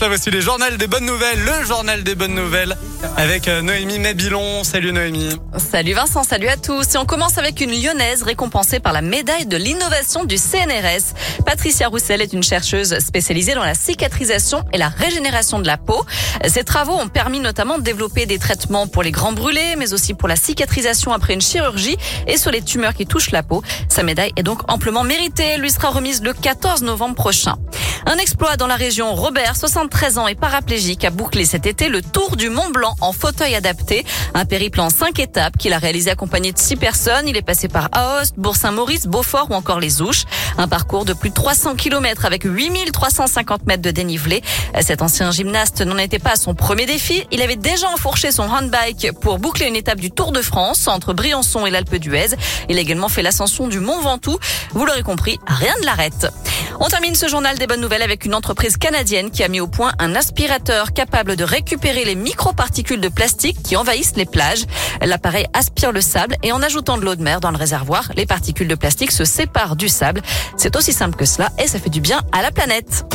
Lève aussi les journaux des bonnes nouvelles, le journal des bonnes nouvelles avec euh, Noémie Mabilon. Salut Noémie. Salut Vincent, salut à tous. Et on commence avec une lyonnaise récompensée par la médaille de l'innovation du CNRS. Patricia Roussel est une chercheuse spécialisée dans la cicatrisation et la régénération de la peau. Ses travaux ont permis notamment de développer des traitements pour les grands brûlés, mais aussi pour la cicatrisation après une chirurgie et sur les tumeurs qui touchent la peau. Sa médaille est donc amplement méritée. Elle lui sera remise le 14 novembre prochain. Un exploit dans la région. Robert, 73 ans et paraplégique, a bouclé cet été le tour du Mont Blanc en fauteuil adapté. Un périple en cinq étapes qu'il a réalisé accompagné de six personnes. Il est passé par Aoste, Bourg-Saint-Maurice, Beaufort ou encore les Ouches. Un parcours de plus de 300 km avec 8350 mètres de dénivelé. Cet ancien gymnaste n'en était pas à son premier défi. Il avait déjà enfourché son handbike pour boucler une étape du Tour de France entre Briançon et l'Alpe d'Huez. Il a également fait l'ascension du Mont Ventoux. Vous l'aurez compris, rien ne l'arrête. On termine ce journal des bonnes nouvelles avec une entreprise canadienne qui a mis au point un aspirateur capable de récupérer les microparticules de plastique qui envahissent les plages. L'appareil aspire le sable et en ajoutant de l'eau de mer dans le réservoir, les particules de plastique se séparent du sable. C'est aussi simple que cela et ça fait du bien à la planète.